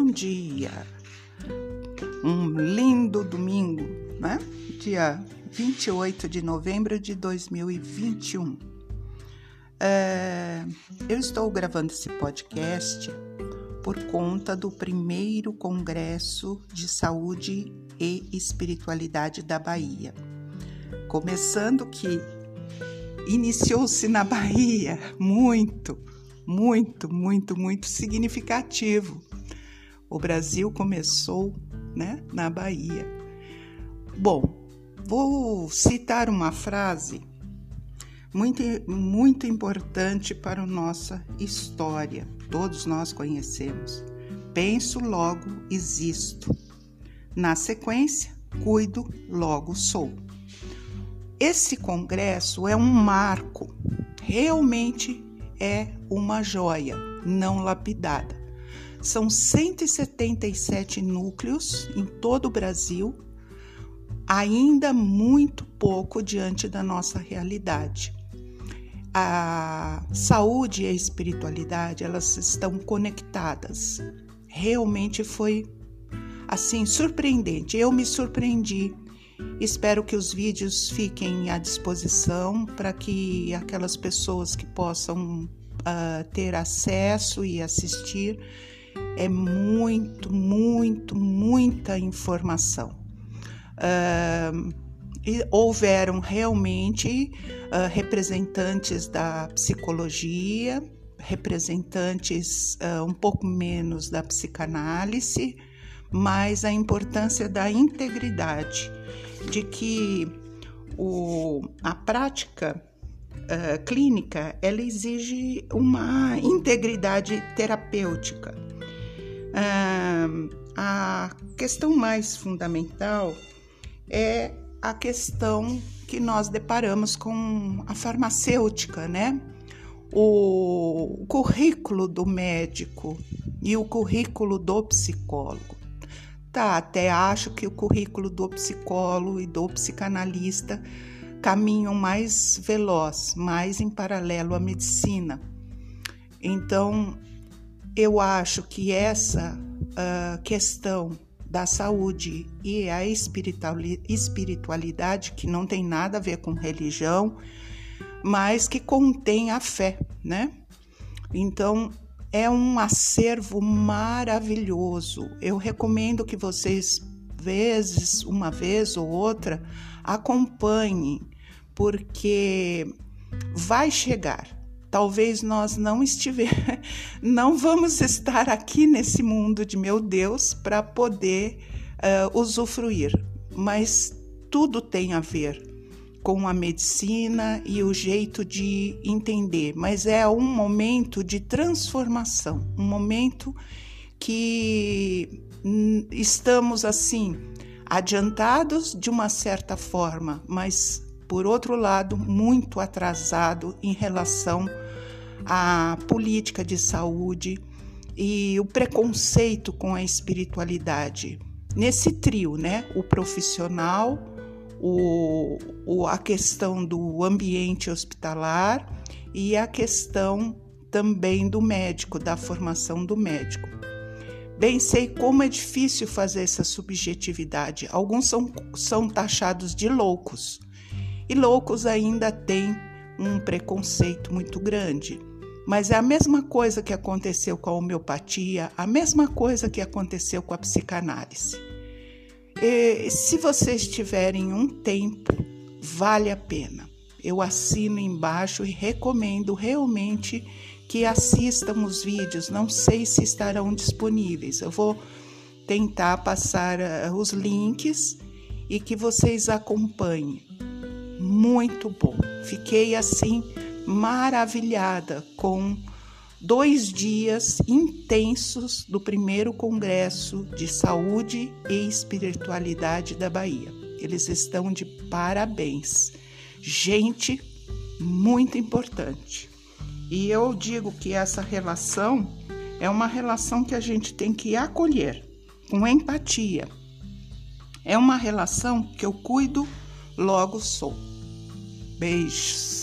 bom dia. Um lindo domingo, né? Dia 28 de novembro de 2021. É, eu estou gravando esse podcast por conta do primeiro Congresso de Saúde e Espiritualidade da Bahia. Começando que iniciou-se na Bahia muito, muito, muito, muito significativo. O Brasil começou né, na Bahia. Bom, vou citar uma frase muito, muito importante para a nossa história. Todos nós conhecemos. Penso, logo existo. Na sequência, cuido, logo sou. Esse congresso é um marco, realmente é uma joia não lapidada. São 177 núcleos em todo o Brasil, ainda muito pouco diante da nossa realidade. A saúde e a espiritualidade, elas estão conectadas. Realmente foi assim surpreendente. Eu me surpreendi Espero que os vídeos fiquem à disposição para que aquelas pessoas que possam uh, ter acesso e assistir. É muito, muito, muita informação. Uh, e houveram realmente uh, representantes da psicologia, representantes uh, um pouco menos da psicanálise, mas a importância da integridade de que o, a prática uh, clínica ela exige uma integridade terapêutica. Uh, a questão mais fundamental é a questão que nós deparamos com a farmacêutica, né? O currículo do médico e o currículo do psicólogo. Tá, até acho que o currículo do psicólogo e do psicanalista caminham mais veloz, mais em paralelo à medicina. Então, eu acho que essa uh, questão da saúde e a espiritualidade, que não tem nada a ver com religião, mas que contém a fé, né? Então, é um acervo maravilhoso. Eu recomendo que vocês, vezes, uma vez ou outra, acompanhem, porque vai chegar. Talvez nós não estiver, não vamos estar aqui nesse mundo de meu Deus para poder uh, usufruir, mas tudo tem a ver com a medicina e o jeito de entender, mas é um momento de transformação, um momento que estamos assim adiantados de uma certa forma, mas por outro lado muito atrasado em relação à política de saúde e o preconceito com a espiritualidade. Nesse trio, né? O profissional, o, o, a questão do ambiente hospitalar e a questão também do médico, da formação do médico. Bem, sei como é difícil fazer essa subjetividade. Alguns são, são taxados de loucos, e loucos ainda têm um preconceito muito grande. Mas é a mesma coisa que aconteceu com a homeopatia, a mesma coisa que aconteceu com a psicanálise. E, se vocês tiverem um tempo, vale a pena. Eu assino embaixo e recomendo realmente que assistam os vídeos. Não sei se estarão disponíveis. Eu vou tentar passar uh, os links e que vocês acompanhem. Muito bom. Fiquei assim maravilhada com dois dias intensos do primeiro Congresso de Saúde e Espiritualidade da Bahia. Eles estão de parabéns. Gente muito importante. E eu digo que essa relação é uma relação que a gente tem que acolher com empatia. É uma relação que eu cuido, logo sou. Beijos.